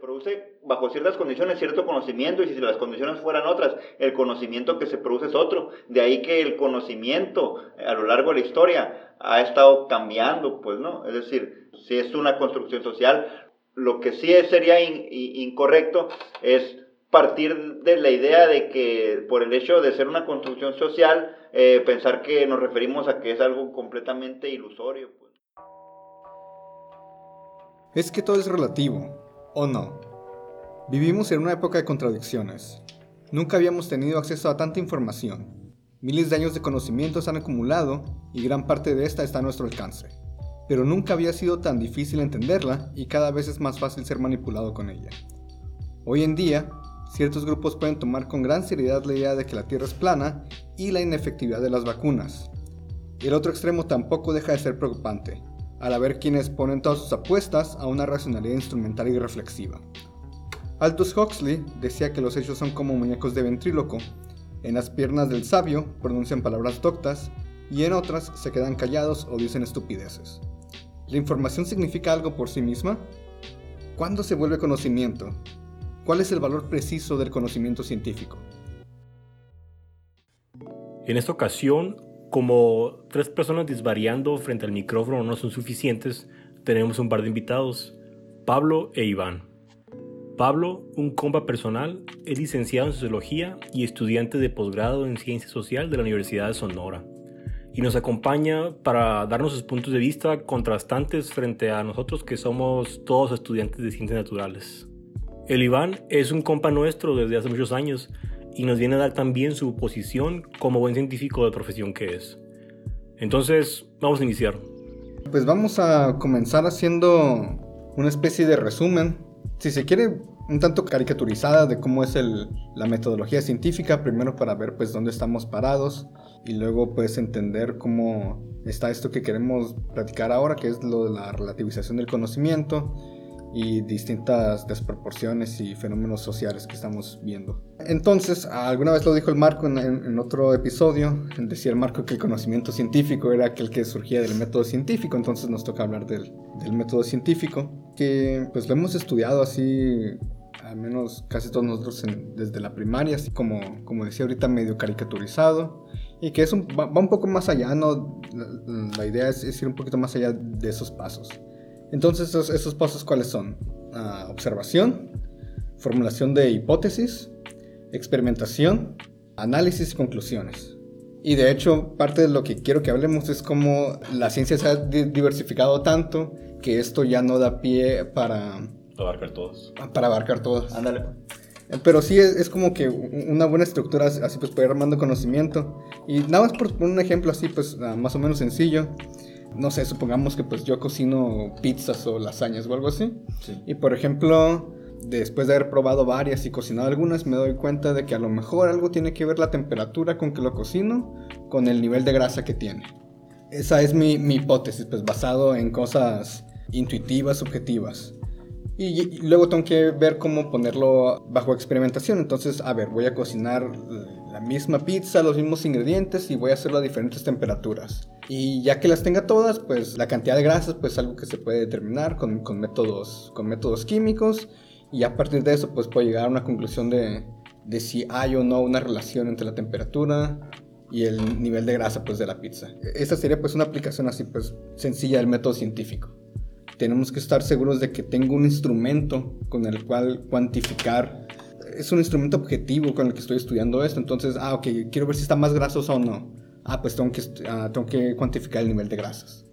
produce bajo ciertas condiciones cierto conocimiento y si las condiciones fueran otras, el conocimiento que se produce es otro. De ahí que el conocimiento eh, a lo largo de la historia ha estado cambiando, pues, ¿no? Es decir, si es una construcción social, lo que sí sería incorrecto es partir de la idea de que por el hecho de ser una construcción social, eh, pensar que nos referimos a que es algo completamente ilusorio. Pues. Es que todo es relativo, ¿o no? Vivimos en una época de contradicciones. Nunca habíamos tenido acceso a tanta información. Miles de años de conocimientos han acumulado y gran parte de esta está a nuestro alcance. Pero nunca había sido tan difícil entenderla y cada vez es más fácil ser manipulado con ella. Hoy en día, ciertos grupos pueden tomar con gran seriedad la idea de que la Tierra es plana y la inefectividad de las vacunas. El otro extremo tampoco deja de ser preocupante, al haber quienes ponen todas sus apuestas a una racionalidad instrumental y reflexiva. Aldous Huxley decía que los hechos son como muñecos de ventríloco. En las piernas del sabio pronuncian palabras doctas y en otras se quedan callados o dicen estupideces. ¿La información significa algo por sí misma? ¿Cuándo se vuelve conocimiento? ¿Cuál es el valor preciso del conocimiento científico? En esta ocasión como tres personas disvariando frente al micrófono no son suficientes, tenemos un par de invitados, Pablo e Iván. Pablo, un compa personal, es licenciado en Sociología y estudiante de posgrado en Ciencia Social de la Universidad de Sonora. Y nos acompaña para darnos sus puntos de vista contrastantes frente a nosotros que somos todos estudiantes de Ciencias Naturales. El Iván es un compa nuestro desde hace muchos años y nos viene a dar también su posición como buen científico de profesión que es. Entonces, vamos a iniciar. Pues vamos a comenzar haciendo una especie de resumen, si se quiere, un tanto caricaturizada de cómo es la metodología científica, primero para ver pues dónde estamos parados y luego pues entender cómo está esto que queremos platicar ahora, que es lo de la relativización del conocimiento y distintas desproporciones y fenómenos sociales que estamos viendo. Entonces, alguna vez lo dijo el Marco en, otro episodio, decía el Marco que el conocimiento científico era aquel que surgía del método científico, entonces nos toca hablar del, del método científico, que pues lo hemos estudiado así al menos casi todos nosotros desde la primaria, así como, como decía ahorita, medio caricaturizado, y que es va, un poco más allá, ¿no? La, idea es, es, ir un poquito más allá de esos pasos. Entonces, esos, pasos cuáles son? Ah, observación, formulación de hipótesis, experimentación, análisis y conclusiones. Y de hecho, parte de lo que quiero que hablemos es cómo la ciencia se ha diversificado tanto que esto ya no da pie para... Abarcar todos. Para abarcar todos. Ándale. Eh, pero sí es, es, como que una buena estructura, así pues para ir armando conocimiento. Y nada más por un ejemplo así, pues ah, más o menos sencillo no sé, supongamos que pues yo cocino pizzas o lasañas o algo así. Y por ejemplo, después de haber probado varias y cocinado algunas, me doy cuenta de que a lo mejor algo tiene que ver la temperatura con que lo cocino con el nivel de grasa que tiene. Esa es mi, mi hipótesis, pues basado en cosas intuitivas, subjetivas. Y, luego tengo que ver cómo ponerlo bajo experimentación. Entonces, a ver, voy a cocinar la misma pizza, los mismos ingredientes y voy a hacerlo a diferentes temperaturas. Y ya que las tenga todas, pues la cantidad de grasas, pues algo que se puede determinar con, con métodos, con métodos químicos. Y a partir de eso, pues puedo llegar a una conclusión de, de si hay o no una relación entre la temperatura y el nivel de grasa pues de la pizza. Esta sería pues una aplicación así pues sencilla del método científico tenemos que estar seguros de que tengo un instrumento con el cual cuantificar. Es un instrumento objetivo con el que estoy estudiando esto. Entonces, ah, ok, quiero ver si está más grasoso o no. Ah, pues tengo que, ah, tengo que cuantificar el nivel de grasas.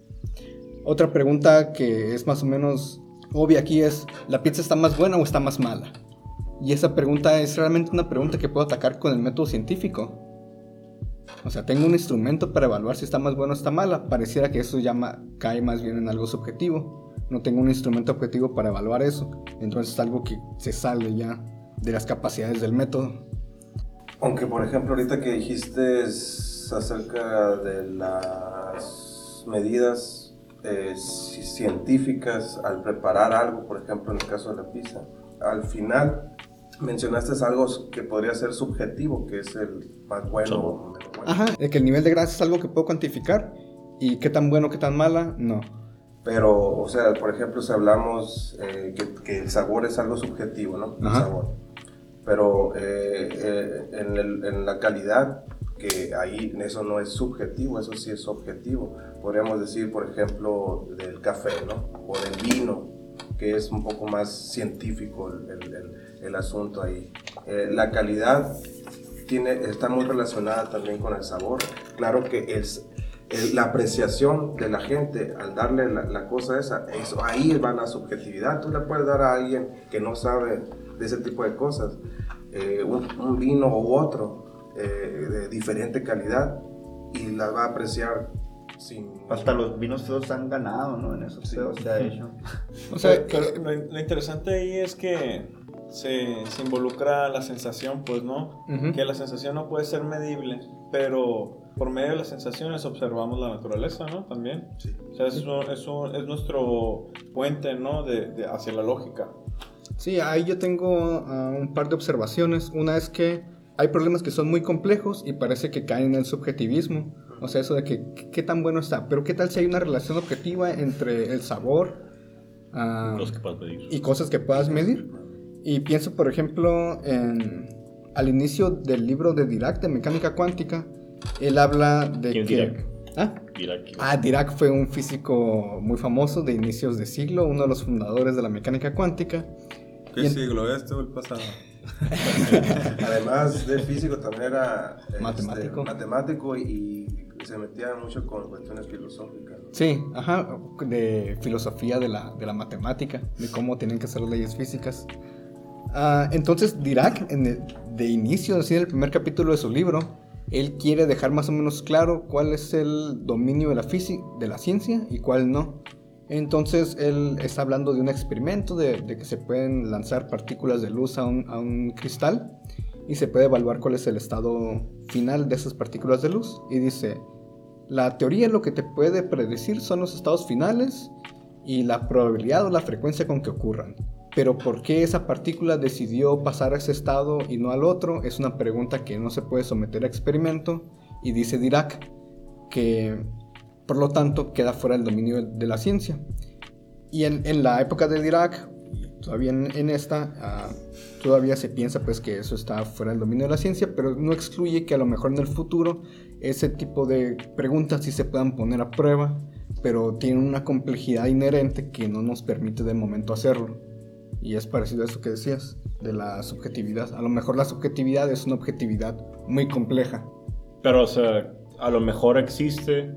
Otra pregunta que es más o menos obvia aquí es, ¿la pizza está más buena o está más mala? Y esa pregunta es realmente una pregunta que puedo atacar con el método científico. O sea, tengo un instrumento para evaluar si está más buena o está mala. Pareciera que eso ya cae más bien en algo subjetivo no tengo un instrumento objetivo para evaluar eso. Entonces es algo que se sale ya de las capacidades del método. Aunque, por ejemplo, ahorita que dijiste acerca de las medidas eh, científicas al preparar algo, por ejemplo, en el caso de la pizza, al final mencionaste algo que podría ser subjetivo, que es el más bueno. Ajá, de que el nivel de grasa es algo que puedo cuantificar y qué tan bueno, qué tan mala, no. Pero, o sea, por ejemplo, si hablamos eh, que, que el sabor es algo subjetivo, ¿no? El Ajá. sabor. Pero eh, eh, en, el- en la calidad, que ahí eso no es subjetivo, eso sí es objetivo. Podríamos decir, por ejemplo, del café, ¿no? O del vino, que es un poco más científico el, el- el- asunto ahí. Eh, la calidad tiene, está muy relacionada también con el sabor. Claro que es el- la apreciación de la gente al darle la, la cosa esa, eso, ahí va la subjetividad. Tú le puedes dar a alguien que no sabe de ese tipo de cosas eh, un, un vino u otro eh, de diferente calidad y la va a apreciar sin... Hasta los vinos feos han ganado, ¿no? En esos Sí. feos se ha hecho. O sea, Pero- pero lo, lo interesante ahí es que se, se involucra la sensación, pues, ¿no? Ujú. Que la sensación no puede ser medible, pero por medio de las sensaciones observamos la naturaleza, ¿no? También. Sí. O sea, es, un- es, un- es nuestro puente, ¿no? De, de- hacia la lógica. Sí, ahí yo tengo ah, un par de observaciones. Una es que hay problemas que son muy complejos y parece que caen en el subjetivismo. O sea, eso de que qué- tan bueno está. Pero qué tal si hay una relación objetiva entre el sabor puedas pedir. y cosas que puedas medir. Y pienso, por ejemplo, en, al inicio del libro de Dirac de mecánica cuántica, él habla de ¿Quién que... Dirac? ¿Ah? Que- Ah, Dirac fue un físico muy famoso de inicios de siglo, uno de los fundadores de la mecánica cuántica. ¿Qué en- siglo es tú el pasado? Además de físico, también era este, Matemático. matemático y, y se metía mucho con cuestiones filosóficas. ¿no? Sí, ajá, de filosofía de la, de la matemática, de cómo tienen que ser las leyes físicas. Ah, entonces Dirac, en el- de inicio, así en el primer capítulo de su libro, él quiere dejar más o menos claro cuál es el dominio de la, física, de la ciencia y cuál no. Entonces él está hablando de un experimento de, que se pueden lanzar partículas de luz a un cristal y se puede evaluar cuál es el estado final de esas partículas de luz. Y dice, la teoría lo que te puede predecir son los estados finales y la probabilidad o la frecuencia con que ocurran. Pero por qué esa partícula decidió pasar a ese estado y no al otro es una pregunta que no se puede someter a experimento y dice Dirac que por lo tanto queda fuera del dominio de la ciencia. Y en, la época de Dirac, todavía en, en esta, ah, todavía se piensa pues que eso está fuera del dominio de la ciencia, pero no excluye que a lo mejor en el futuro ese tipo de preguntas sí se puedan poner a prueba, pero tienen una complejidad inherente que no nos permite de momento hacerlo. Y es parecido a eso que decías, de la subjetividad. A lo mejor la subjetividad es una objetividad muy compleja. Pero, o sea, a lo mejor existe,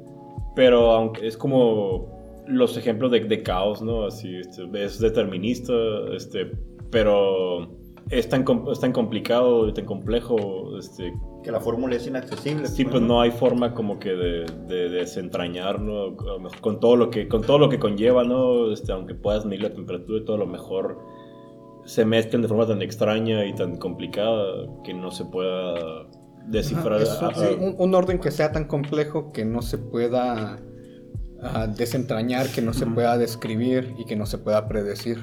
pero aunque es como los ejemplos de, de caos, ¿no? Así, este, es determinista, este, pero es tan, es tan complicado y tan complejo, este, Que la fórmula es inaccesible. sí, pues no hay forma como que de, de desentrañar, ¿no? Con todo lo que, con todo lo que conlleva, ¿no? Este, aunque puedas medir la temperatura y todo, a lo mejor se mezclan de forma tan extraña y tan complicada que no se pueda descifrar. Ajá, es a- a- un, un- orden que sea tan complejo que no se pueda ah, desentrañar, que no se pueda describir y que no se pueda predecir.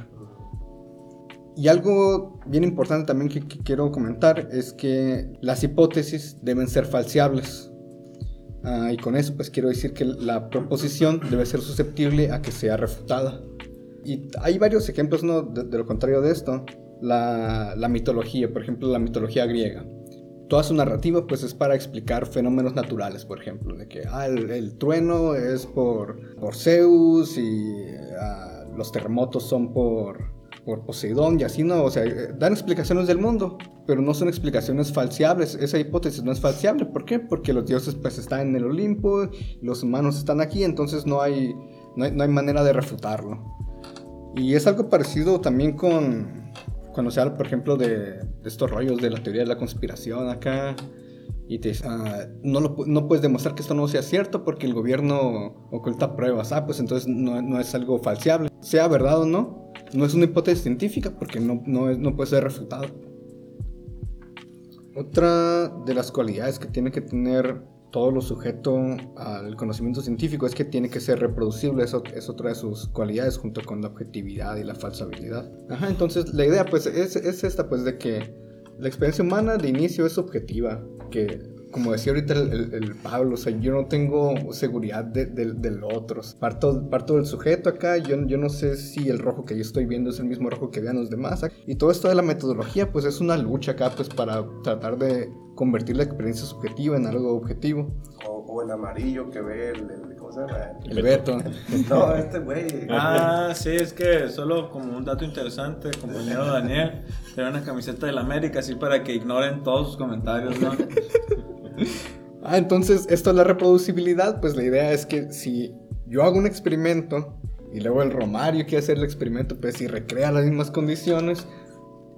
Y algo bien importante también que, que quiero comentar es que las hipótesis deben ser falseables. Ah, y con eso pues quiero decir que la proposición debe ser susceptible a que sea refutada. Y hay varios ejemplos ¿no? de, de lo contrario de esto. La, la mitología, por ejemplo, la mitología griega toda su narrativa pues es para explicar fenómenos naturales, por ejemplo, de que ah, el, trueno es por, por Zeus y ah, los terremotos son por, por Poseidón y así, ¿no? O sea, eh, dan explicaciones del mundo, pero no son explicaciones falseables. Esa hipótesis no es falseable. ¿Por qué? Porque los dioses pues están en el Olimpo, los humanos están aquí, entonces no hay, no hay, no hay manera de refutarlo. Y es algo parecido también con cuando se habla, por ejemplo, de, estos rollos de la teoría de la conspiración acá. Y te dice, ah, no, no puedes demostrar que esto no sea cierto porque el gobierno oculta pruebas. Ah, pues entonces no, no es algo falseable. Sea verdad o no, no es una hipótesis científica porque no, no, no puede ser refutado. Otra de las cualidades que tiene que tener todo lo sujeto al conocimiento científico es que tiene que ser reproducible, eso es otra de sus cualidades junto con la objetividad y la falsabilidad. Ajá, entonces la idea pues es, es esta pues de que la experiencia humana de inicio es subjetiva, que como decía ahorita el, el- el Pablo, o sea, yo no tengo seguridad de- de- del otro. Parto, parto del sujeto acá, yo, yo no sé si el rojo que yo estoy viendo es el mismo rojo que vean los demás. Y todo esto de la metodología, pues es una lucha acá, pues para tratar de convertir la experiencia subjetiva en algo objetivo. O, o el amarillo que ve el, el- ¿cómo se llama? El Beto. No, este güey. Ah, sí, es que solo como un dato interesante, compañero Daniel, tiene una camiseta del América así para que ignoren todos sus comentarios, ¿no? Ah, entonces, esto de la reproducibilidad, pues la idea es que si yo hago un experimento y luego el Romario quiere hacer el experimento, pues si recrea las mismas condiciones,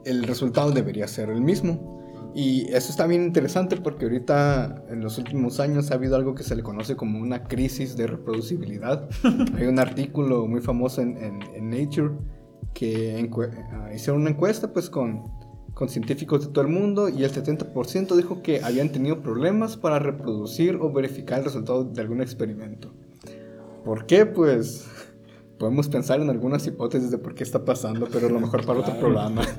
el resultado debería ser el mismo. Y eso está bien interesante porque ahorita en los últimos años ha habido algo que se le conoce como una crisis de reproducibilidad. Hay un artículo muy famoso en, en- en Nature que hicieron una encuesta pues con, con científicos de todo el mundo y el 70% dijo que habían tenido problemas para reproducir o verificar el resultado de algún experimento. ¿Por qué? Pues podemos pensar en algunas hipótesis de por qué está pasando, pero a lo mejor para otro programa.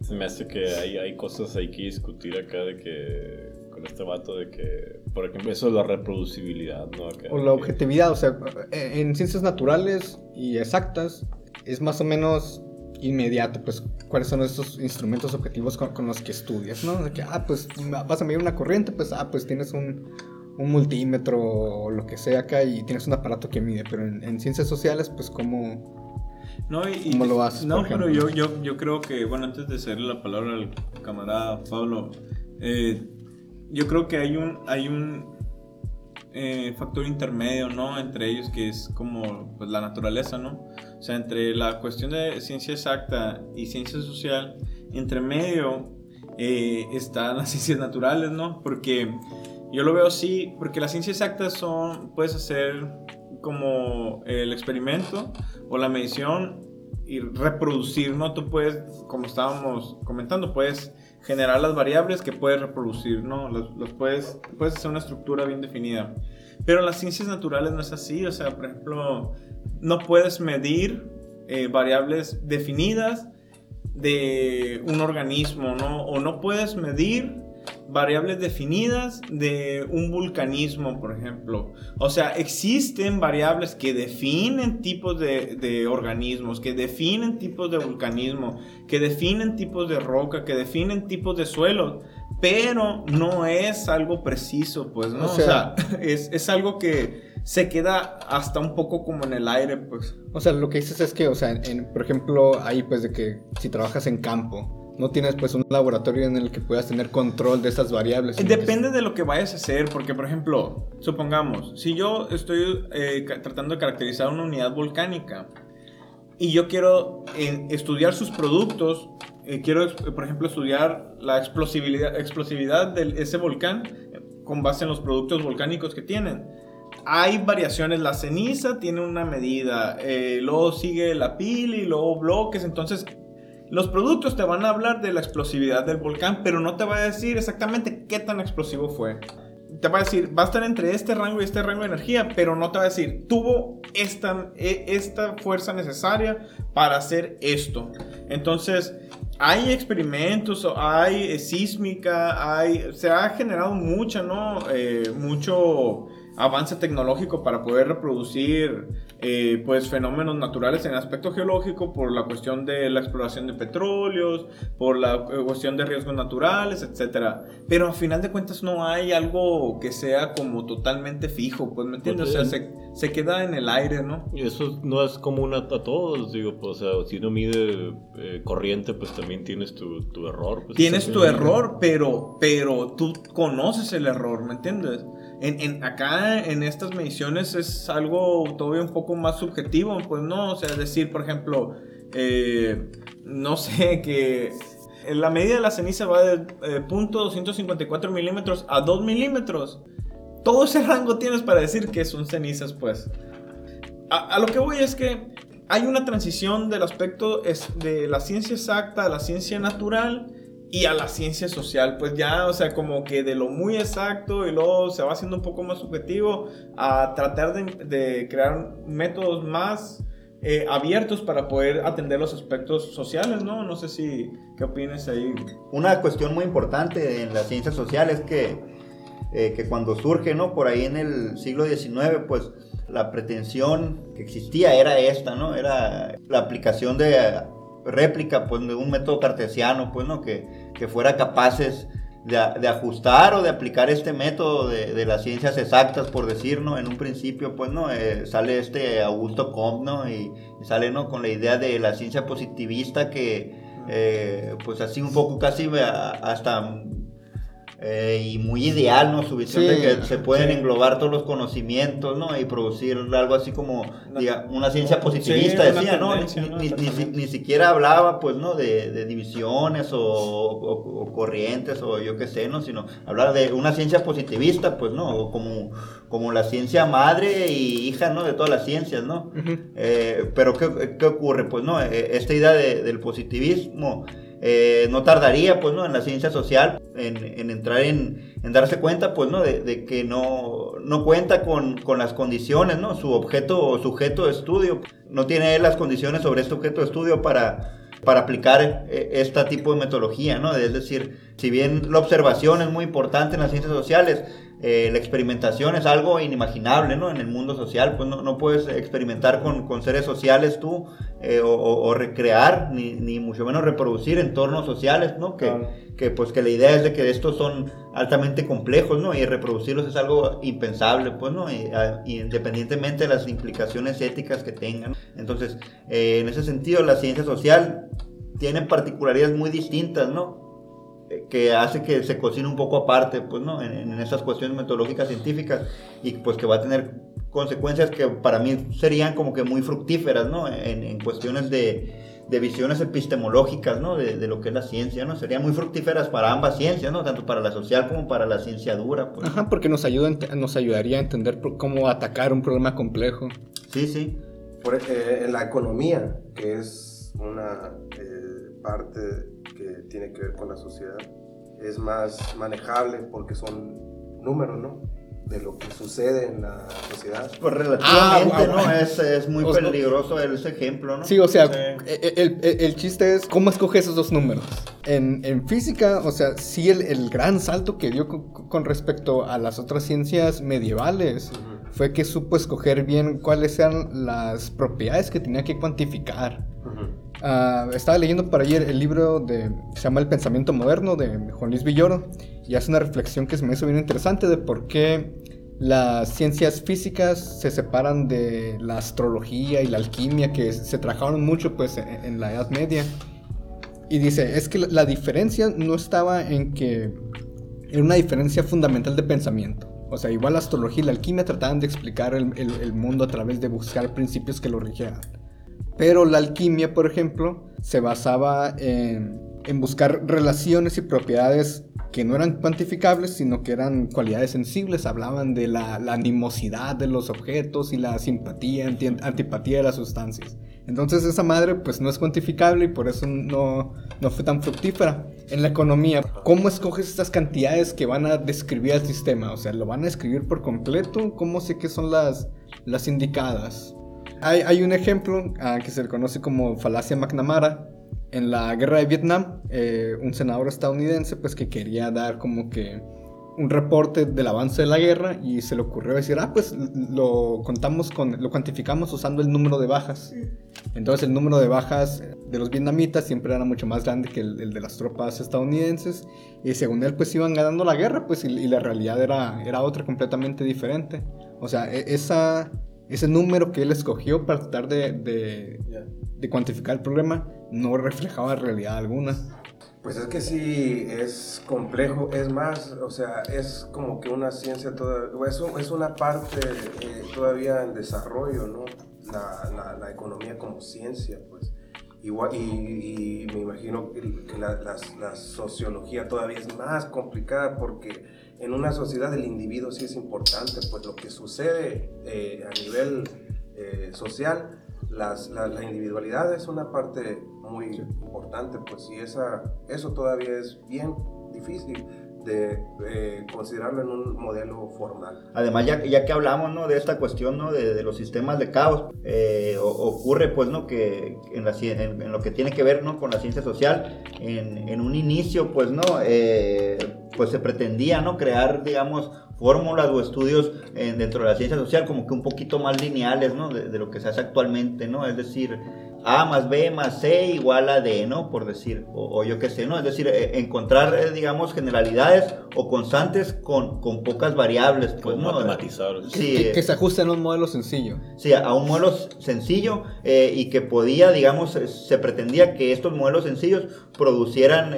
Se me hace que hay, hay cosas hay que discutir acá de que con este vato de que, por ejemplo, eso de la reproducibilidad, ¿no? Acá, O la que- objetividad, o sea, en ciencias naturales y exactas es más o menos inmediato, pues, cuáles son estos instrumentos objetivos con, con los que estudias, ¿no? De que, ah, pues, vas a medir una corriente, pues, ah, pues tienes un, un multímetro o lo que sea acá y tienes un aparato que mide, pero en, en ciencias sociales, pues, ¿cómo, No, y, y- ¿Cómo lo haces, No, pero yo, yo, yo creo que, bueno, antes de cederle la palabra al camarada Pablo, eh, yo creo que hay un, hay un eh, factor intermedio, ¿no? Entre ellos que es como pues, la naturaleza, ¿no? O sea, entre la cuestión de ciencia exacta y ciencia social, entre medio eh, están las ciencias naturales, ¿no? Porque yo lo veo así, porque las ciencias exactas son, puedes hacer como el experimento o la medición y reproducir, ¿no? Tú puedes, como estábamos comentando, puedes generar las variables que puedes reproducir, ¿no? Los, los puedes, puedes hacer una estructura bien definida. Pero las ciencias naturales no es así, o sea, por ejemplo, no puedes medir eh, variables definidas de un organismo, ¿no? O no puedes medir variables definidas de un vulcanismo, por ejemplo. O sea, existen variables que definen tipos de, de organismos, que definen tipos de vulcanismo, que definen tipos de roca, que definen tipos de suelos, pero no es algo preciso, pues, ¿no? O O sea- sea, es, es algo que se queda hasta un poco como en el aire, pues. O sea, lo que dices es que, o sea, en- por ejemplo, ahí pues de que si trabajas en campo, no tienes pues un laboratorio en el que puedas tener control de esas variables. Depende de lo que vayas a hacer, porque por ejemplo, supongamos, si yo estoy eh, tratando de caracterizar una unidad volcánica y yo quiero eh, estudiar sus productos, eh, quiero, por ejemplo, estudiar la explosividad, explosividad de ese volcán con base en los productos volcánicos que tienen. Hay variaciones, la ceniza tiene una medida, eh, luego sigue la pila y luego bloques, entonces los productos te van a hablar de la explosividad del volcán, pero no te va a decir exactamente qué tan explosivo fue. Te va a decir, va a estar entre este rango y este rango de energía, pero no te va a decir, tuvo esta, e- esta fuerza necesaria para hacer esto. Entonces, hay experimentos, hay eh, sísmica, hay, se ha generado mucha, ¿no? Eh, mucho avance tecnológico para poder reproducir eh, pues fenómenos naturales en aspecto geológico por la cuestión de la exploración de petróleos, por la eh, cuestión de riesgos naturales, etcétera. Pero a final de cuentas no hay algo que sea como totalmente fijo, pues me entiendes, o sea, se, se queda en el aire, ¿no? Y eso no es común a, a todos, digo, pues, o sea, si uno mide eh, corriente, pues también tienes tu, tu error. pues, Tienes tu error, pero, pero tú conoces el error, ¿me entiendes? Acá en estas mediciones es algo todavía un poco más subjetivo, pues no, o sea, decir, por ejemplo, eh, no sé, que la medida de la ceniza va de eh, punto 254 milímetros a 2 milímetros. Todo ese rango tienes para decir que son cenizas, pues. A, a lo que voy es que hay una transición del aspecto es de la ciencia exacta a la ciencia natural y a la ciencia social. Pues ya, o sea, como que de lo muy exacto y luego se va haciendo un poco más subjetivo a tratar de, crear métodos más eh, abiertos para poder atender los aspectos sociales, ¿no? No sé si, ¿qué opinas ahí? Una cuestión muy importante en las ciencias sociales es que, eh, que cuando surge, ¿no? Por ahí en el siglo XIX, pues la pretensión que existía era esta, ¿no? Era la aplicación de réplica, pues, de un método cartesiano, pues, ¿no? Que, que fuera capaces de, de, ajustar o de aplicar este método de, de, las ciencias exactas, por decir, ¿no? En un principio, pues, ¿no? Eh, sale este Augusto Comte. Y, y, sale, ¿no? Con la idea de la ciencia positivista que, eh, pues, así un poco casi hasta eh, y muy ideal, ¿no? Su visión sí, de que se pueden sí. englobar todos los conocimientos, ¿no? Y producir algo así como, diga, una ciencia positivista, sí, decía, ¿no? Ni, ni, ni, ni, siquiera hablaba, pues, ¿no? De, de divisiones o, o, o, corrientes o yo qué sé, ¿no? Sino hablaba de una ciencia positivista, pues, ¿no? Como, como la ciencia madre y hija, ¿no? De todas las ciencias, ¿no? Uh -huh. eh, pero, ¿qué, ¿qué, ocurre? Pues, ¿no? Eh, esta idea de, del positivismo eh, no tardaría, pues, ¿no? En la ciencia social, en, en entrar en, darse cuenta, pues, ¿no? De, de que no, no cuenta con, con, las condiciones, ¿no? Su objeto o sujeto de estudio no tiene las condiciones sobre este objeto de estudio para, para aplicar este tipo de metodología, ¿no? Es decir, si bien la observación es muy importante en las ciencias sociales, eh, la experimentación es algo inimaginable, ¿no? En el mundo social, pues no, no puedes experimentar con, con, seres sociales tú eh, o, o, recrear, ni, ni, mucho menos reproducir entornos sociales, ¿no? Que, claro. que, pues que la idea es de que estos son altamente complejos, ¿no? Y reproducirlos es algo impensable, pues, ¿no? Y, a, independientemente de las implicaciones éticas que tengan. Entonces, eh, en ese sentido, la ciencia social tiene particularidades muy distintas, ¿no? Que hace que se cocine un poco aparte, pues, ¿no? En, en esas cuestiones metodológicas científicas y pues que va a tener consecuencias que para mí serían como que muy fructíferas, ¿no? En, en cuestiones de, de, visiones epistemológicas, ¿no? De, de, lo que es la ciencia, ¿no? Serían muy fructíferas para ambas ciencias, ¿no? Tanto para la social como para la ciencia dura, pues. Ajá, porque nos, ayuda, nos ayudaría a entender cómo atacar un problema complejo. Sí, sí. Por, eh, en la economía, que es una eh, parte que tiene que ver con la sociedad, es más manejable porque son números, ¿no? De lo que sucede en la sociedad. Pues relativamente, ah, ¿no? Es, es, muy pues, peligroso ese ejemplo, ¿no? Sí, o sea, sí. El, el, el, chiste es cómo escoge esos dos números. En, en física, o sea, sí el, el, gran salto que dio con, con, respecto a las otras ciencias medievales uh -huh. fue que supo escoger bien cuáles eran las propiedades que tenía que cuantificar. Uh -huh. Uh, estaba leyendo para ayer el libro de se llama El pensamiento moderno de Juan Luis Villoro y hace una reflexión que se me hizo bien interesante de por qué las ciencias físicas se separan de la astrología y la alquimia que se trabajaron mucho pues en, en la Edad Media. Y dice es que la diferencia no estaba en que era una diferencia fundamental de pensamiento. O sea, igual la astrología y la alquimia trataban de explicar el, el mundo a través de buscar principios que lo rigieran pero la alquimia, por ejemplo, se basaba en, buscar relaciones y propiedades que no eran cuantificables, sino que eran cualidades sensibles. Hablaban de la, animosidad de los objetos y la simpatía, anti, antipatía de las sustancias. Entonces esa madre pues no es cuantificable y por eso no, no fue tan fructífera. En la economía, ¿cómo escoges estas cantidades que van a describir el sistema? O sea, ¿lo van a escribir por completo? ¿Cómo sé que son las, las indicadas? Hay, hay, un ejemplo uh, que se le conoce como falacia McNamara. En la guerra de Vietnam, eh, un senador estadounidense pues que quería dar como que un reporte del avance de la guerra y se le ocurrió decir, ah, pues lo contamos con, lo cuantificamos usando el número de bajas. Entonces el número de bajas de los vietnamitas siempre era mucho más grande que el, el de las tropas estadounidenses y según él pues iban ganando la guerra pues y, y la realidad era, era otra completamente diferente. O sea, e, esa ese número que él escogió para tratar de, de, de, cuantificar el problema no reflejaba realidad alguna. Pues es que sí, es complejo, es más, o sea, es como que una ciencia toda, es, es una parte eh, todavía en desarrollo, ¿no? La, la, la, economía como ciencia, pues. Igual, y, y me imagino que, la, la, la sociología todavía es más complicada porque en una sociedad el individuo sí es importante, pues lo que sucede eh, a nivel eh, social, las, la, la, individualidad es una parte muy importante, pues y esa, eso todavía es bien difícil de eh, considerarlo en un modelo formal. Además, ya, ya que hablamos ¿no? de esta cuestión ¿no? de, de los sistemas de caos, eh, o- ocurre pues ¿no? que en, la en- en lo que tiene que ver ¿no? con la ciencia social, en, en un inicio pues no, Eh, pues se pretendía ¿no? crear digamos fórmulas o estudios en- dentro de la ciencia social como que un poquito más lineales ¿no? de, de lo que se hace actualmente, ¿no? es decir, A más B más C igual a D, ¿no? Por decir, o, o yo qué sé, ¿no? Es decir, eh, encontrar, eh, digamos, generalidades o constantes con, con pocas variables, pues, Como ¿no? matematizar. Sí, que, eh, que se ajuste en un modelo sencillo. Sí, a un modelo sencillo eh, y que podía, digamos, eh, se pretendía que estos modelos sencillos producieran,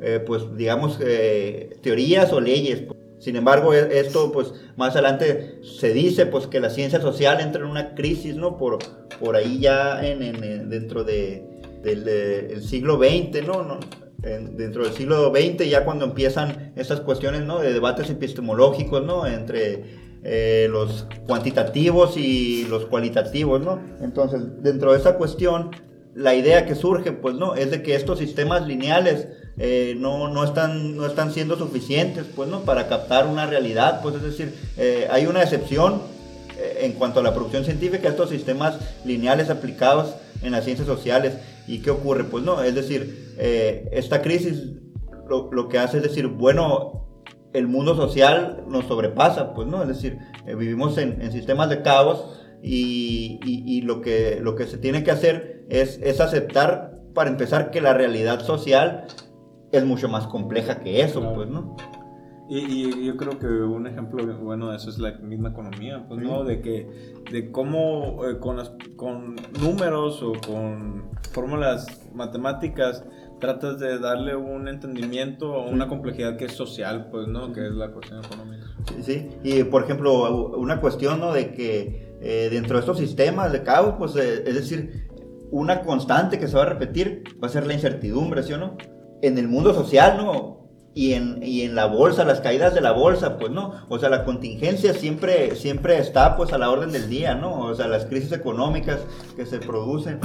eh, pues, digamos, eh, teorías o leyes. Sin embargo, e- esto, pues, más adelante se dice, pues, que la ciencia social entra en una crisis, ¿no? Por, por ahí ya en, en- en- dentro de, del el siglo XX, ¿no? ¿no? En- dentro del siglo XX, ya cuando empiezan estas cuestiones, ¿no? De debates epistemológicos, ¿no? Entre eh, los cuantitativos y los cualitativos, ¿no? Entonces, dentro de esa cuestión, la idea que surge, pues, ¿no? Es de que estos sistemas lineales eh, no, no, están, no están siendo suficientes, pues, ¿no? Para captar una realidad, pues, es decir, eh, hay una excepción eh, en cuanto a la producción científica, estos sistemas lineales aplicados en las ciencias sociales. ¿Y qué ocurre? Pues, no, es decir, esta crisis lo, que hace es decir, bueno, el mundo social nos sobrepasa, pues, ¿no? Es decir, vivimos en, en sistemas de caos y, y- y lo, que, lo que se tiene que hacer es, es aceptar, para empezar, que la realidad social es mucho más compleja que eso, Claro. pues, ¿no? Y, y yo creo que un ejemplo bueno de eso es la misma economía, pues, ¿no? De que, de cómo eh, con, las, con números o con fórmulas matemáticas tratas de darle un entendimiento o una complejidad que es social, pues, ¿no? Que es la cuestión económica. Sí, sí. Y por ejemplo, una cuestión, ¿no? De que eh, dentro de estos sistemas de caos, pues, eh, es decir, una constante que se va a repetir va a ser la incertidumbre, ¿sí o no? En el mundo social, ¿no? Y en, y en la bolsa, las caídas de la bolsa, pues no, o sea, la contingencia siempre, siempre está pues a la orden del día, ¿no? O sea, las crisis económicas que se producen.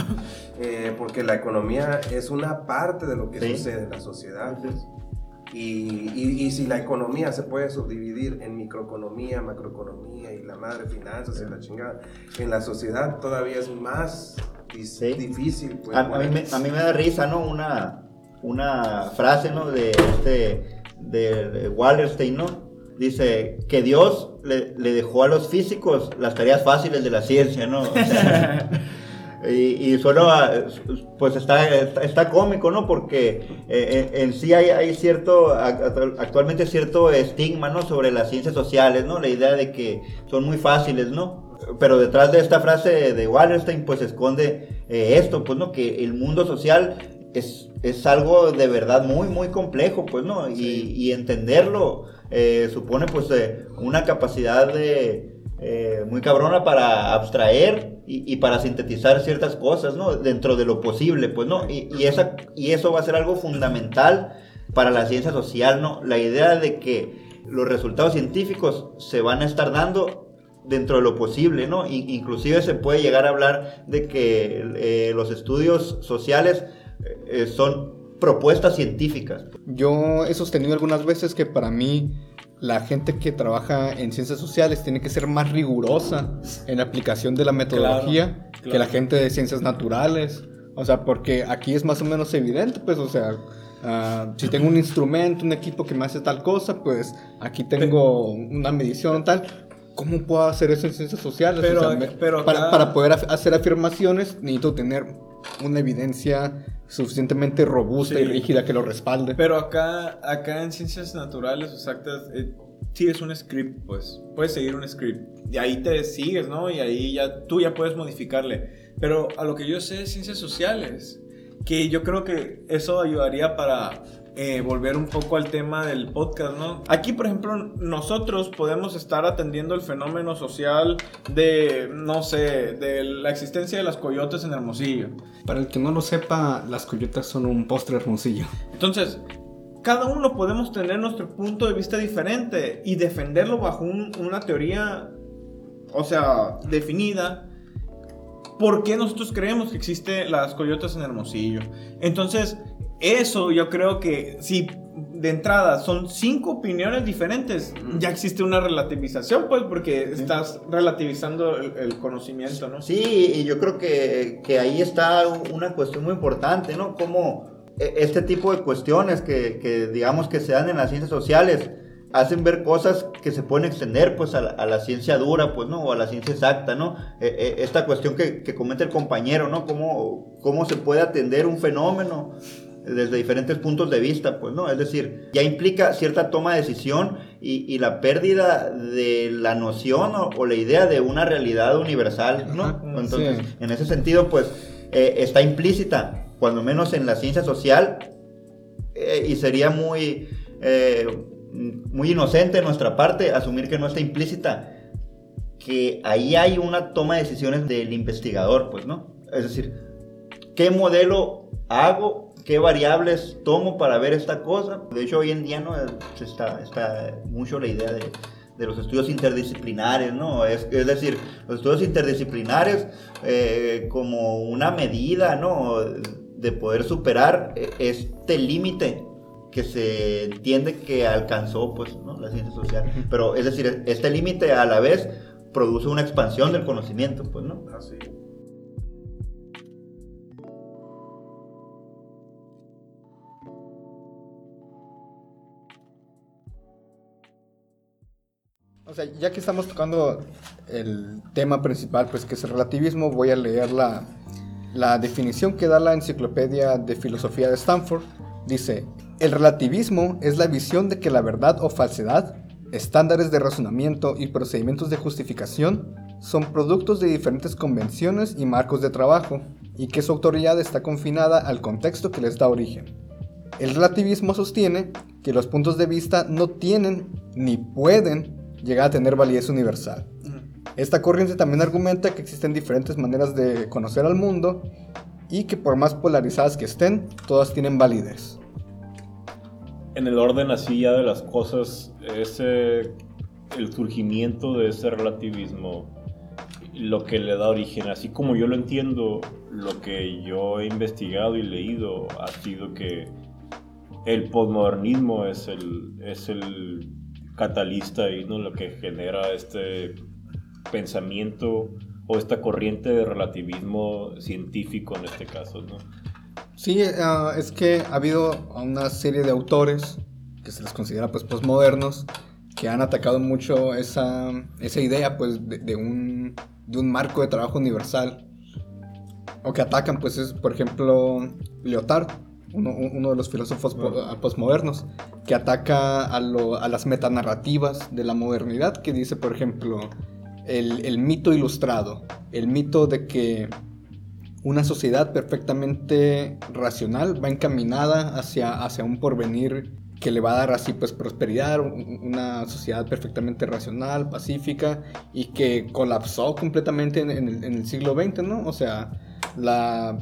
Eh, porque la economía es una parte de lo que Sí. sucede en la sociedad. Y, y- y si la economía se puede subdividir en microeconomía, macroeconomía y la madre finanzas y la chingada, en la sociedad todavía es más Sí. difícil. Pues, A, a mí me, a mí me da risa, ¿no? Una, una frase, ¿no? De este, de, de Wallerstein, ¿no? Dice que Dios le, le dejó a los físicos las tareas fáciles de la ciencia, ¿no? O sea, y, y solo, pues está, está, está cómico, ¿no? Porque eh, en, en sí hay, hay cierto, ac- actualmente cierto estigma, ¿no? Sobre las ciencias sociales, ¿no? La idea de que son muy fáciles, ¿no? Pero detrás de esta frase de Wallerstein, pues se esconde eh, esto, pues, ¿no? Que el mundo social es, es algo de verdad muy, muy complejo, pues, ¿no? Y, y entenderlo eh, supone, pues, eh, una capacidad de, eh, muy cabrona para abstraer y, y para sintetizar ciertas cosas, ¿no? Dentro de lo posible, pues, ¿no? Y, y, esa, y eso va a ser algo fundamental para la ciencia social, ¿no? La idea de que los resultados científicos se van a estar dando dentro de lo posible, ¿no? Inclusive se puede llegar a hablar de que eh, los estudios sociales eh, son propuestas científicas. Yo he sostenido algunas veces que para mí la gente que trabaja en ciencias sociales tiene que ser más rigurosa en la aplicación de la metodología que claro. la gente de ciencias naturales. O sea, porque aquí es más o menos evidente, pues, o sea, ah, si tengo un instrumento, un equipo que me hace tal cosa, pues aquí tengo una medición tal. ¿Cómo puedo hacer eso en ciencias sociales? Pero- O sea, me- pero para, acá- para poder af- hacer afirmaciones necesito tener una evidencia suficientemente robusta y Sí. rígida que lo respalde. Pero acá, acá en ciencias naturales exactas, eh, sigues un script, pues. Puedes seguir un script. Y ahí te sigues, ¿no? Y ahí ya tú ya puedes modificarle. Pero a lo que yo sé ciencias sociales, que yo creo que eso ayudaría para eh, volver un poco al tema del podcast, ¿no? Aquí, por ejemplo, nosotros podemos estar atendiendo el fenómeno social de, no sé, de la existencia de las coyotes en Hermosillo. Para el que no lo sepa, las coyotas son un postre hermosillo. Entonces, cada uno podemos tener nuestro punto de vista diferente y defenderlo bajo un- una teoría, o sea, definida. ¿Por qué nosotros creemos que existen las coyotas en Hermosillo? Entonces, eso yo creo que si de entrada son cinco opiniones diferentes, ya existe una relativización, pues, porque estás relativizando el, el conocimiento, ¿no? Sí, y yo creo que, que ahí está una cuestión muy importante, ¿no? Cómo eh, este tipo de cuestiones que, que digamos que se dan en las ciencias sociales hacen ver cosas que se pueden extender pues a la, a la ciencia dura pues no o a la ciencia exacta no Eh, eh, esta cuestión que, que comenta el compañero no cómo, cómo se puede atender un fenómeno desde diferentes puntos de vista pues no es decir ya implica cierta toma de decisión y, y la pérdida de la noción o, o la idea de una realidad universal no entonces sí. en ese sentido pues eh, está implícita cuando menos en la ciencia social eh, y sería muy, eh, muy inocente de nuestra parte asumir que no está implícita, que ahí hay una toma de decisiones del investigador, pues, ¿no? Es decir, ¿qué modelo hago? ¿Qué variables tomo para ver esta cosa? De hecho, hoy en día no Se está, está mucho la idea de, de los estudios interdisciplinares, ¿no? Es, es decir, los estudios interdisciplinares eh, como una medida, ¿no? De poder superar eh, este límite que se entiende que alcanzó, pues, ¿no? La ciencia social. Pero, es decir, este límite a la vez produce una expansión del conocimiento, pues, ¿no? Así. O sea, ya que estamos tocando el tema principal, pues que es el relativismo, voy a leer la, la definición que da la Enciclopedia de Filosofía de Stanford. Dice, el relativismo es la visión de que la verdad o falsedad, estándares de razonamiento y procedimientos de justificación son productos de diferentes convenciones y marcos de trabajo, y que su autoridad está confinada al contexto que les da origen. El relativismo sostiene que los puntos de vista no tienen ni pueden llegar a tener validez universal. Esta corriente también argumenta que existen diferentes maneras de conocer al mundo y que por más polarizadas que estén, todas tienen validez. En el orden así ya de las cosas, ese, el surgimiento de ese relativismo, lo que le da origen, así como yo lo entiendo, lo que yo he investigado y leído ha sido que el posmodernismo es el, es el catalista y ¿no? lo que genera este pensamiento o esta corriente de relativismo científico en este caso, ¿no? Sí, ah, es que ha habido una serie de autores que se les considera pues postmodernos que han atacado mucho esa, esa idea pues de, un, de un marco de trabajo universal o que atacan pues es por ejemplo Lyotard uno, uno de los filósofos po- postmodernos que ataca a, lo- a las metanarrativas de la modernidad que dice por ejemplo el, el mito ilustrado el mito de que una sociedad perfectamente racional va encaminada hacia, hacia un porvenir que le va a dar así pues prosperidad, un- una sociedad perfectamente racional, pacífica y que colapsó completamente en, en el, en el siglo XX, ¿no? O sea, la,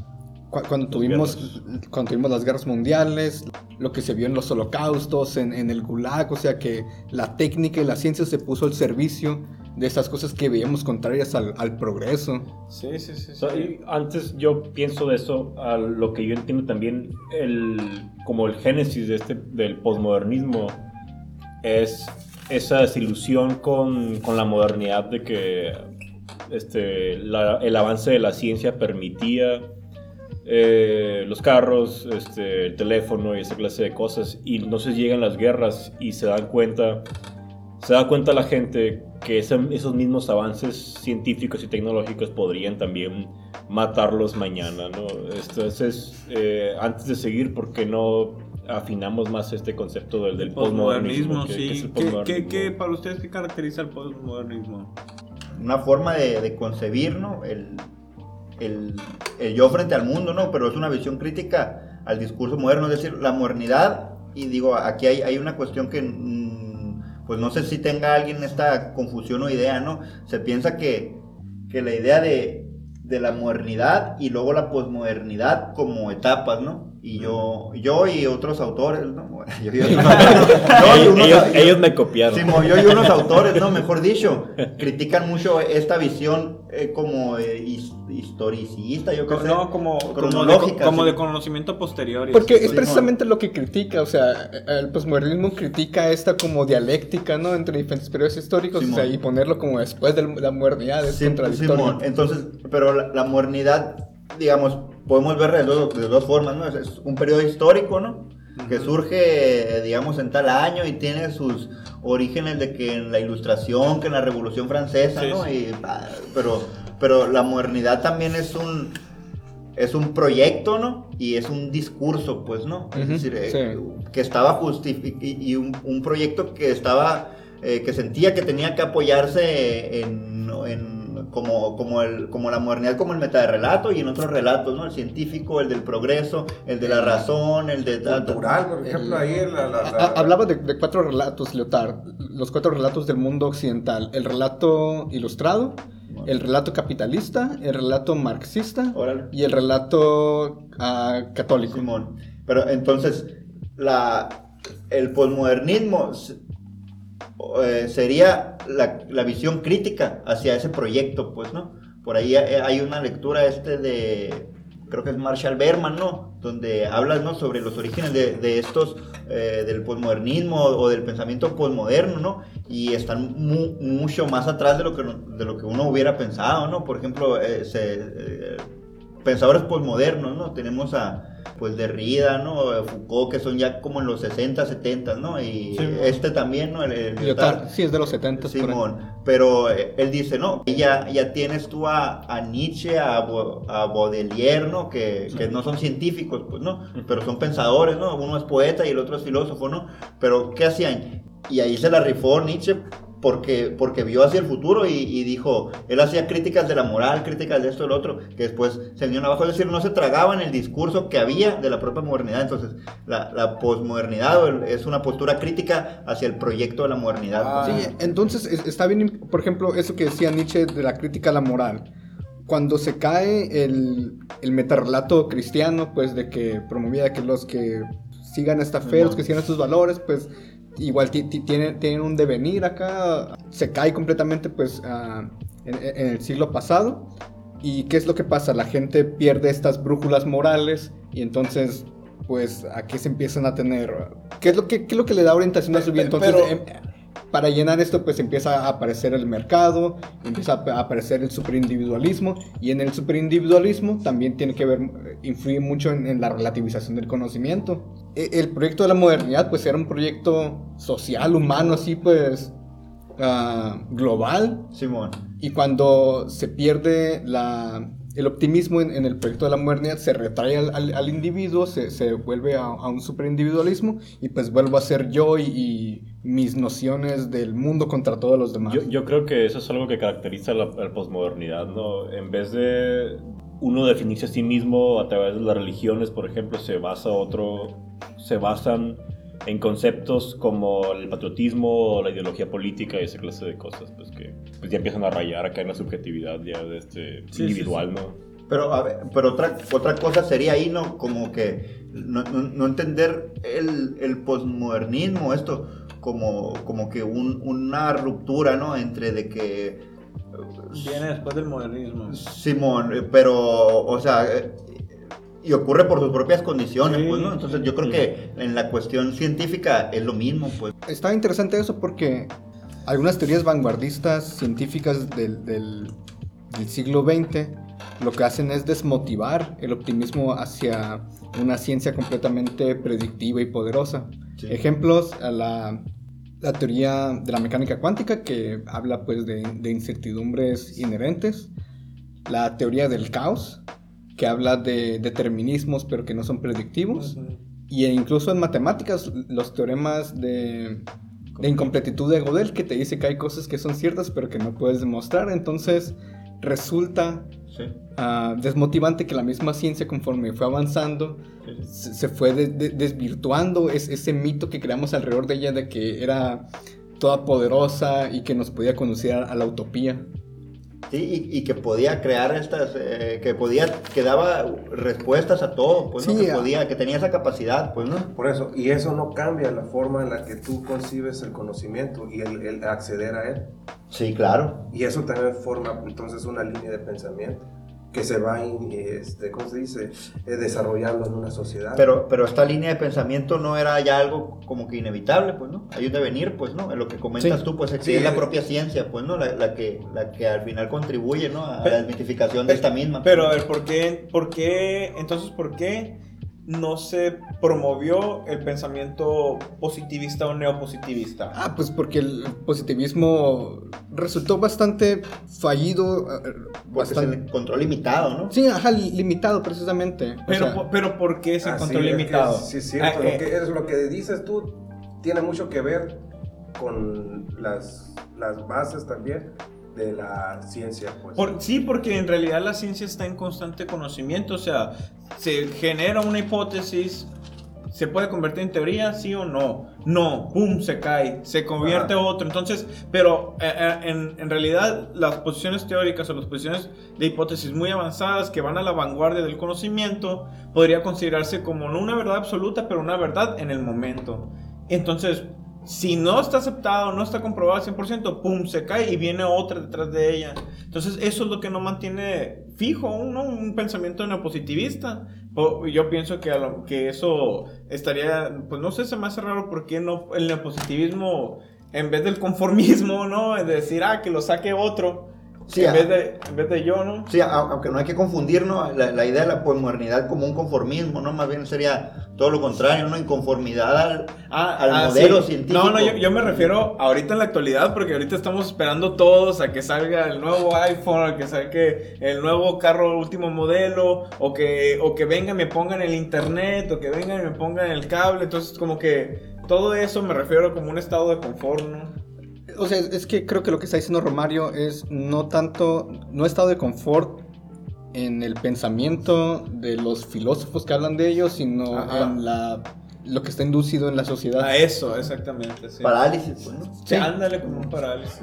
cuando, tuvimos, cuando tuvimos las guerras mundiales, lo que se vio en los holocaustos, en, en el gulag, o sea que la técnica y la ciencia se puso al servicio de esas cosas que veíamos contrarias al, al progreso. Sí, sí, sí. O sea, y antes yo pienso de eso, a lo que yo entiendo también, el, como el génesis de este, del posmodernismo es esa desilusión con, con la modernidad de que este, la- el avance de la ciencia permitía eh, los carros, este, el teléfono y esa clase de cosas, y entonces llegan las guerras y se dan cuenta, se da cuenta la gente que ese- esos mismos avances científicos y tecnológicos podrían también matarlos mañana, ¿no? Entonces, eh, antes de seguir, ¿por qué no afinamos más este concepto del, del Postmodernismo, posmodernismo? ¿Qué- qué es sí. el ¿Qué, qué- para ustedes qué caracteriza el postmodernismo? una forma de, de concebir, ¿no? El, el, yo frente al mundo, ¿no? Pero es una visión crítica al discurso moderno, es decir, la modernidad, y digo, aquí hay, hay una cuestión que, mm, pues no sé si tenga alguien esta confusión o idea, ¿no? Se piensa que, que la idea de, de la modernidad y luego la posmodernidad como etapas, ¿no? Y yo, yo y otros autores, ¿no? Yo y otros autores, yo y unos- ellos, ellos me copiaron. Yo y unos autores, ¿no? Mejor dicho, critican mucho esta visión eh, como eh, his- historicista, yo creo. Co- No, como, como, de, Cronológica, como sí. de conocimiento posterior. y Porque así. es precisamente lo que critica, o sea, el posmodernismo critica esta como dialéctica, ¿no? Entre diferentes periodos históricos, o sea, y ponerlo como después de la modernidad es Sí, contradictorio. Simón, entonces, pero la, la modernidad, digamos, podemos verla de dos, de dos formas, ¿no? Es, un periodo histórico, ¿no? Que surge, digamos, en tal año y tiene sus orígenes de que en la ilustración, que en la Revolución Francesa, Sí, ¿no? sí. Y, ah, pero, pero la modernidad también es un, es un proyecto, ¿no? Y es un discurso, pues, ¿no? Es decir, eh, sí. que estaba justificado y, y un, un proyecto que estaba, eh, que sentía que tenía que apoyarse en, en- como, como, el, como la modernidad, como el metarrelato y en otros relatos, ¿no? El científico, el del progreso, el de la razón, el de... Cultural, por ejemplo, ahí la, la- la- ha- Hablaba de, de cuatro relatos, Leotard, los cuatro relatos del mundo occidental. El relato ilustrado, el relato capitalista, el relato marxista Órale. y el relato ah, católico. Simón. Pero entonces, la, el posmodernismo eh, sería la, la visión crítica hacia ese proyecto, pues, ¿no? Por ahí hay hay una lectura este de, creo que es Marshall Berman, ¿no? Donde hablas, ¿no? Sobre los orígenes de, de estos, eh, del posmodernismo o del pensamiento posmoderno, ¿no? Y están mu- mucho más atrás de lo, que, de lo que uno hubiera pensado, ¿no? Por ejemplo, eh, se, eh, pensadores posmodernos, ¿no? Tenemos a pues Derrida, ¿no? Foucault, que son ya como en los 60, 70, ¿no? Y Simón. este también, ¿no? El, el Lyotard, sí, es de los 70. por ahí. Simón, pero eh, él dice, no, ya, ya tienes tú a, a Nietzsche, a, a Baudelaire, ¿no? Que, que no son científicos, pues, ¿no? Pero son pensadores, ¿no? Uno es poeta y el otro es filósofo, ¿no? Pero, ¿qué hacían? Y ahí se la rifó Nietzsche porque, porque vio hacia el futuro y, y dijo, él hacía críticas de la moral, críticas de esto y lo otro, que después se vinieron abajo, es decir, no se tragaban el discurso que había de la propia modernidad. Entonces, la, la posmodernidad es una postura crítica hacia el proyecto de la modernidad. Ah. Sí, entonces es- está bien, por ejemplo, eso que decía Nietzsche de la crítica a la moral. Cuando se cae el, el metarrelato cristiano, pues de que promovía que los que sigan esta fe, los que sigan estos valores, pues igual ti- ti- tienen, tienen un devenir acá, se cae completamente pues ah, en, en el siglo pasado. ¿Y qué es lo que pasa? La gente pierde estas brújulas morales y entonces pues aquí se empiezan a tener... ¿Qué es lo que, qué es lo que le da orientación a su vida? Entonces, pero- em- para llenar esto, pues empieza a aparecer el mercado, empieza a aparecer el superindividualismo, y en el superindividualismo también tiene que ver, influye mucho en, en la relativización del conocimiento. E- El proyecto de la modernidad, pues era un proyecto social, humano, así pues, ah, global, Simón. y cuando se pierde la, el optimismo en, el proyecto de la modernidad, se retrae al, individuo, se, vuelve a, a un superindividualismo y pues vuelvo a ser yo y, mis nociones del mundo contra todos los demás. Yo, creo que eso es algo que caracteriza la, la ¿no? En vez de uno definirse a sí mismo a través de las religiones, por ejemplo, se basa otro, se basan en conceptos como el patriotismo la ideología política y esa clase de cosas, pues que pues ya empiezan a rayar acá en la subjetividad ya de este sí, individual, ¿no? Pero, a ver, pero otra, otra cosa sería ahí, ¿no? Como que no, no- no entender el, el posmodernismo, esto, como, como que un- una ruptura, ¿no? Entre de que... Viene después del modernismo. Simón, pero, o sea, y ocurre por sus propias condiciones, Sí. pues, ¿no? Entonces yo creo que en la cuestión científica es lo mismo, pues. Está interesante eso porque algunas teorías vanguardistas científicas del, del- del siglo XX lo que hacen es desmotivar el optimismo hacia una ciencia completamente predictiva y poderosa. Sí. Ejemplos a la, la teoría de la mecánica cuántica que habla pues de, de incertidumbres inherentes, la teoría del caos que habla de determinismos pero que no son predictivos. Y incluso en matemáticas, los teoremas de, de incompletitud de Gödel, que te dice que hay cosas que son ciertas pero que no puedes demostrar. Entonces resulta Sí. ah, desmotivante que la misma ciencia, conforme fue avanzando, se, se fue de- de- desvirtuando es- ese mito que creamos alrededor de ella de que era toda poderosa y que nos podía conducir a, a la utopía. Sí, y, y que podía crear estas, eh, que podía, que daba respuestas a todo, pues, ¿no? Sí, que a- podía, que tenía esa capacidad, pues, ¿no? Por eso, y eso no cambia la forma en la que tú concibes el conocimiento y el, el acceder a él. Sí, claro. Y eso también forma entonces una línea de pensamiento que se va, in- este, ¿cómo se dice?, Eh, desarrollando en una sociedad. Pero, pero esta línea de pensamiento no era ya algo como que inevitable, pues, ¿no? Hay un devenir, pues, ¿no? En lo que comentas Sí. tú, pues, es, que Sí. es la propia ciencia, pues, ¿no? La, la que, la que al final contribuye, ¿no? A la desmitificación de esta misma. Pero a ver, ¿por qué, por qué, entonces, por qué no se promovió el pensamiento positivista o neopositivista? Ah, pues porque el positivismo resultó bastante fallido. eh, Porque se Bastante... le encontró limitado, ¿no? Sí, ajá, li- limitado precisamente. O Pero, sea, po- pero ¿por qué se Ah, que limitado? Sí, es cierto. Ah, lo, eh, que, es lo que dices tú tiene mucho que ver con las, las bases también de la ciencia. Pues. Por- sí, porque en realidad la ciencia está en constante conocimiento, o sea, se genera una hipótesis, se puede convertir en teoría, sí o no. No, pum, se cae, se convierte Ajá. otro. Entonces, pero eh, eh, en, en realidad las posiciones teóricas o las posiciones de hipótesis muy avanzadas que van a la vanguardia del conocimiento podría considerarse como no una verdad absoluta, pero una verdad en el momento. Entonces, si no está aceptado, no está comprobado al 100%, pum, se cae y viene otra detrás de ella. Entonces, eso es lo que no mantiene fijo un, ¿no? un pensamiento neopositivista. Po- Yo pienso que, a lo- que eso estaría, pues no sé, se me hace raro por qué no el neopositivismo, en vez del conformismo, ¿no? De decir, ah, que lo saque otro, Sí, en, vez de, en vez de yo, ¿no? Sí, aunque no hay que confundir ¿no? la, la idea de la posmodernidad como un conformismo, ¿no? Más bien sería todo lo contrario, ¿no? Inconformidad al, Ah, al ah, modelo sí. científico. No, no, yo, yo me refiero ahorita en la actualidad, porque ahorita estamos esperando todos a que salga el nuevo iPhone, a que salga el nuevo carro último modelo, o que, o que vengan y me pongan el internet, o que vengan y me pongan el cable. Entonces, como que todo eso me refiero como un estado de confort, ¿no? O sea, es que creo que lo que está diciendo Romario es no tanto, no estado de confort en el pensamiento de los filósofos que hablan de ellos, sino Ajá. en la, lo que está inducido en la sociedad. A eso, exactamente. Sí. Parálisis, pues, ¿no? Sí, ándale como un parálisis.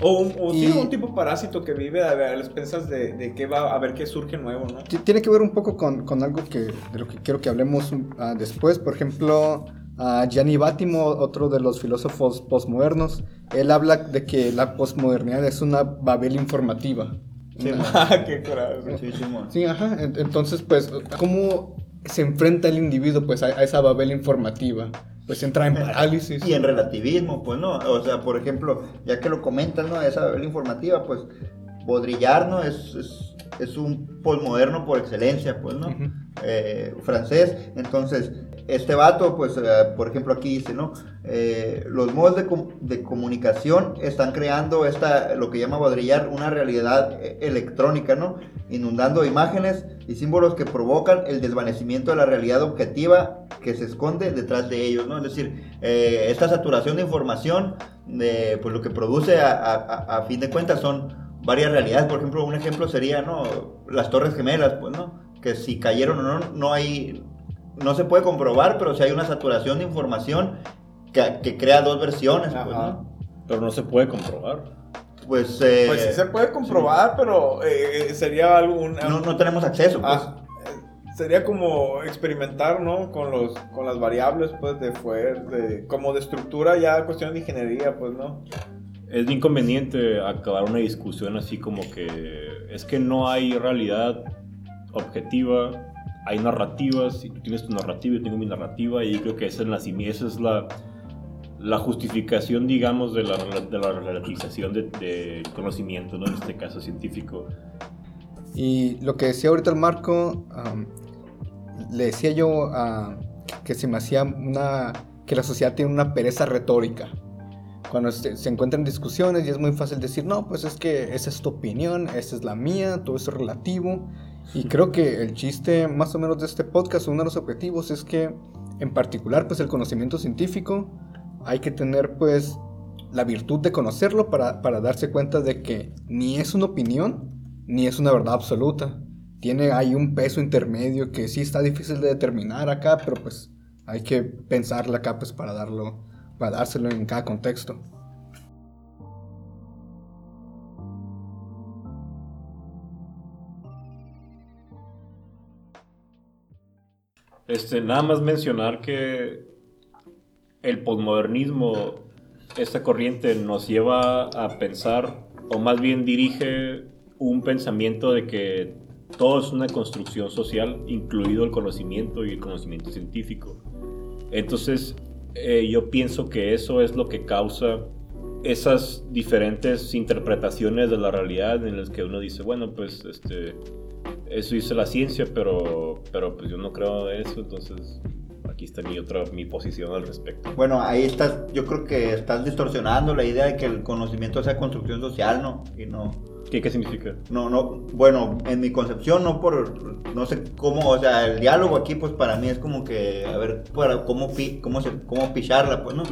O, un, o sí, Y- un tipo parásito que vive a, ver, a las pensas de, de qué va, a ver qué surge nuevo, ¿no? Ti- Tiene que ver un poco con, con algo que, de lo que quiero que hablemos ah, después. Por ejemplo, a Gianni Bátimo, otro de los filósofos postmodernos, él habla de que la postmodernidad es una Babel informativa. Sí, Una- qué coraje. sí, sí, mo- Sí, ajá. En- Entonces, pues, ¿cómo se enfrenta el individuo pues, a, a esa babel informativa? Pues entra en parálisis. Y en relativismo, pues, ¿no? O sea, por ejemplo, ya que lo comentas, ¿no? Esa babel informativa, pues, Baudrillard, ¿no? Es, es, es un posmoderno por excelencia, pues, ¿no? Eh, francés. Entonces, este vato, pues, eh, por ejemplo, aquí dice, ¿no? Eh, los modos de, com- de comunicación están creando esta, lo que llama Baudrillard, una realidad eh, electrónica, ¿no? Inundando imágenes y símbolos que provocan el desvanecimiento de la realidad objetiva que se esconde detrás de ellos, ¿no? Es decir, eh, esta saturación de información, de, pues lo que produce a, a- a- a fin de cuentas son varias realidades. Por ejemplo, un ejemplo sería, ¿no? Las Torres Gemelas, pues, ¿no? Que si cayeron o no, no hay, no se puede comprobar, pero si hay una saturación de información que, que crea dos versiones, pues. Pero no se puede comprobar. Pues, eh, Pues sí se puede comprobar, pero eh, sería algo un- no, no tenemos acceso, pues. Ah, eh, sería como experimentar, ¿no? Con los con las variables, pues, de fuerza, de, como de estructura, ya cuestión de ingeniería, pues, ¿no? Es bien conveniente acabar una discusión así como que es que no hay realidad objetiva, hay narrativas, y tú tienes tu narrativa, yo tengo mi narrativa, y creo que esa es la, esa es la, la justificación, digamos, de la, de la relativización del de conocimiento, ¿no? en este caso científico. Y lo que decía ahorita el Marco, le decía yo ah, que se me hacía una. que la sociedad tiene una pereza retórica. Cuando se, se encuentran discusiones y es muy fácil decir, no, pues es que esa es tu opinión, esa es la mía, todo eso es relativo. Y creo que el chiste más o menos de este podcast, uno de los objetivos es que, en particular, pues el conocimiento científico, hay que tener pues la virtud de conocerlo para, para darse cuenta de que ni es una opinión, ni es una verdad absoluta. Tiene ahí un peso intermedio que sí está difícil de determinar acá, pero pues hay que pensarla acá pues para darlo, para dárselo en cada contexto. Este, nada más mencionar que el posmodernismo, esta corriente, nos lleva a pensar, o más bien dirige un pensamiento de que todo es una construcción social, incluido el conocimiento y el conocimiento científico. Entonces, eh, yo pienso que eso es lo que causa esas diferentes interpretaciones de la realidad en las que uno dice, bueno, pues este, eso dice la ciencia, pero, pero pues yo no creo en eso, entonces aquí está mi otra mi posición al respecto. Bueno, ahí estás, yo creo que estás distorsionando la idea de que el conocimiento sea construcción social, ¿no? Y no ¿Qué, ¿Qué significa? No, no, bueno, en mi concepción, no por, no sé cómo, o sea, el diálogo aquí, pues para mí es como que, a ver, para cómo, pi, cómo, se, cómo picharla, pues, ¿no?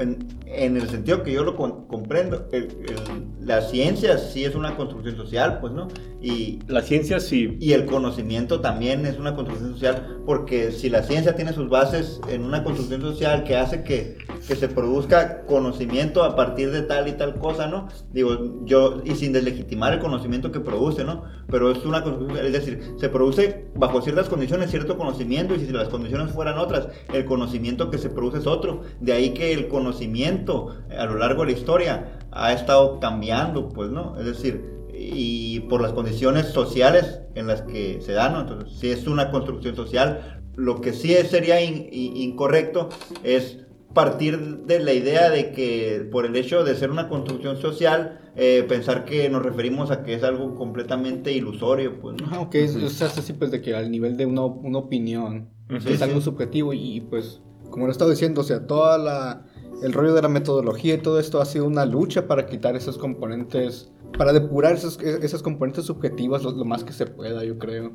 en, en, el sentido que yo lo con, comprendo, el, el, la ciencia sí es una construcción social, pues, ¿no? Y la ciencia sí. Y el conocimiento también es una construcción social, porque si la ciencia tiene sus bases en una construcción social que hace que, que se produzca conocimiento a partir de tal y tal cosa, ¿no? Digo, yo, y sin deslegitimar el conocimiento que produce, ¿no? Pero es una es decir, se produce bajo ciertas condiciones cierto conocimiento y si las condiciones fueran otras, el conocimiento que se produce es otro. De ahí que el conocimiento eh, a lo largo de la historia ha estado cambiando, pues, ¿no? Es decir, y por las condiciones sociales en las que se dan, ¿no? Entonces, si es una construcción social, lo que sí sería incorrecto es partir de la idea de que por el hecho de ser una construcción social, eh, pensar que nos referimos a que es algo completamente ilusorio, pues. ¿no? ok, o sea, así pues de que al nivel de una, una opinión, es algo subjetivo y pues, como lo estaba diciendo, o sea, toda la, el rollo de la metodología y todo esto ha sido una lucha para quitar esos componentes, para depurar esos, esas componentes subjetivas lo, lo más que se pueda, yo creo.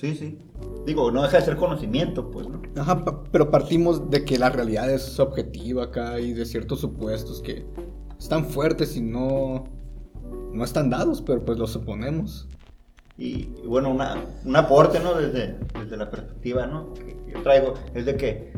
Sí, sí. Digo, no deja de ser conocimiento, pues, ¿no? Ajá, pero partimos de que la realidad es objetiva acá y de ciertos supuestos que están fuertes y no, no están dados, pero pues los suponemos. Y, bueno, una, un aporte, ¿no? Desde, desde la perspectiva, ¿no? Que yo traigo es de que,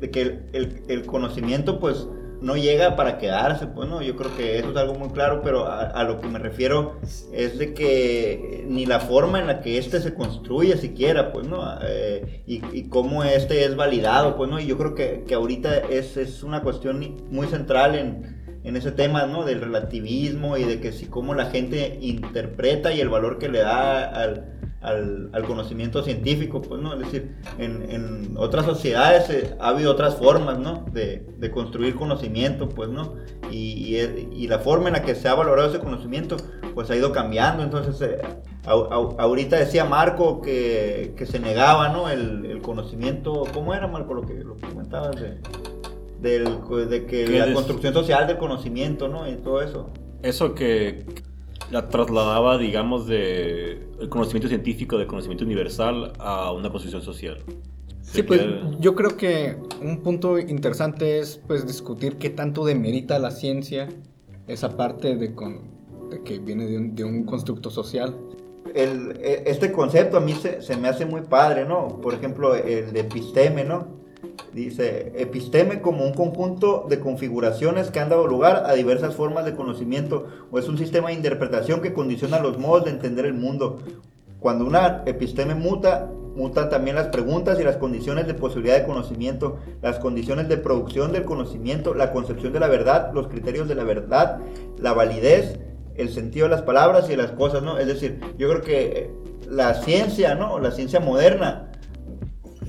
de que el, el, el conocimiento, pues, no llega para quedarse, pues no, yo creo que eso es algo muy claro, pero a, lo que me refiero es de que ni la forma en la que este se construye siquiera, pues no, eh, y, cómo este es validado, pues no, y yo creo que, que ahorita es, es una cuestión muy central en, en ese tema, ¿no? Del relativismo y de que si cómo la gente interpreta y el valor que le da al al, conocimiento científico, pues, ¿no? Es decir, en, otras sociedades eh, ha habido otras formas, ¿no? De, construir conocimiento, pues, ¿no? Y, y, la forma en la que se ha valorado ese conocimiento, pues ha ido cambiando. Entonces, eh, ahorita decía Marco que, que se negaba, ¿no? El, conocimiento, ¿cómo era, Marco, lo que, lo comentabas de, de que la construcción social del conocimiento, ¿no? Y todo eso. Eso que la trasladaba, digamos, de el conocimiento científico, de conocimiento universal a una posición social. Sí, pues yo creo que un punto interesante es pues discutir qué tanto demerita la ciencia esa parte de, con, de que viene de un, de un, constructo social. El, e, este concepto a mí se, se, me hace muy padre, ¿no? Por ejemplo, el de episteme, ¿no? Dice, episteme como un conjunto de configuraciones que han dado lugar a diversas formas de conocimiento o es un sistema de interpretación que condiciona los modos de entender el mundo. Cuando una episteme muta, mutan también las preguntas y las condiciones de posibilidad de conocimiento, las condiciones de producción del conocimiento, la concepción de la verdad, los criterios de la verdad, la validez, el sentido de las palabras y de las cosas, ¿no? Es decir, yo creo que la ciencia, ¿no? La ciencia moderna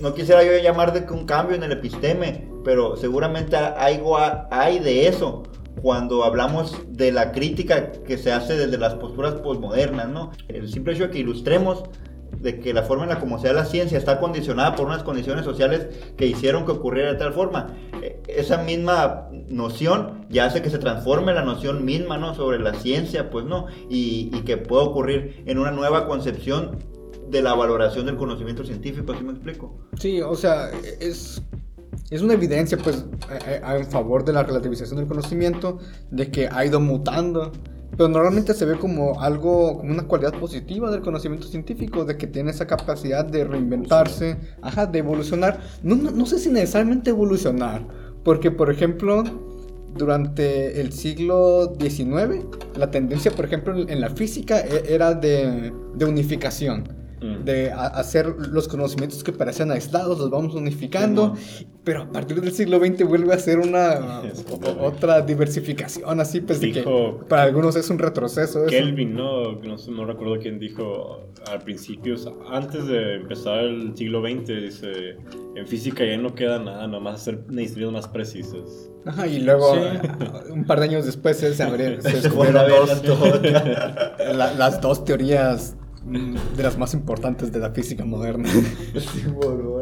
no quisiera yo llamar de que un cambio en el episteme, pero seguramente algo hay de eso cuando hablamos de la crítica que se hace desde las posturas posmodernas, ¿no? El simple hecho de que ilustremos de que la forma en la como sea la ciencia está condicionada por unas condiciones sociales que hicieron que ocurriera de tal forma. E, esa misma noción ya hace que se transforme la noción misma. Sobre la ciencia, pues, ¿no? Y, y que pueda ocurrir en una nueva concepción de la valoración del conocimiento científico, ¿sí me explico? Sí, o sea, es, es una evidencia, pues, en favor de la relativización del conocimiento, de que ha ido mutando. Pero normalmente se ve como algo, como una cualidad positiva del conocimiento científico, de que tiene esa capacidad de reinventarse, ajá, de evolucionar. No, no, no sé si necesariamente evolucionar, porque, por ejemplo, durante el siglo XIX, la tendencia, por ejemplo, en la física e, era de, de unificación. De a- hacer los conocimientos que parecían aislados, los vamos unificando, pero a partir del siglo XX vuelve a ser una otra diversificación así, pues de que Dijo- para algunos es un retroceso. eso. Kelvin, ¿no? No, sé, no recuerdo quién dijo al principio, o sea, antes de empezar el siglo XX, dice, en física ya no queda nada, nomás hacer historias más precisas. Ajá, y luego, Sí. un par de años después, se, se abri- se descubrieron dos, las dos. la- las dos teorías mm, de las más importantes de la física moderna. Sí, bueno.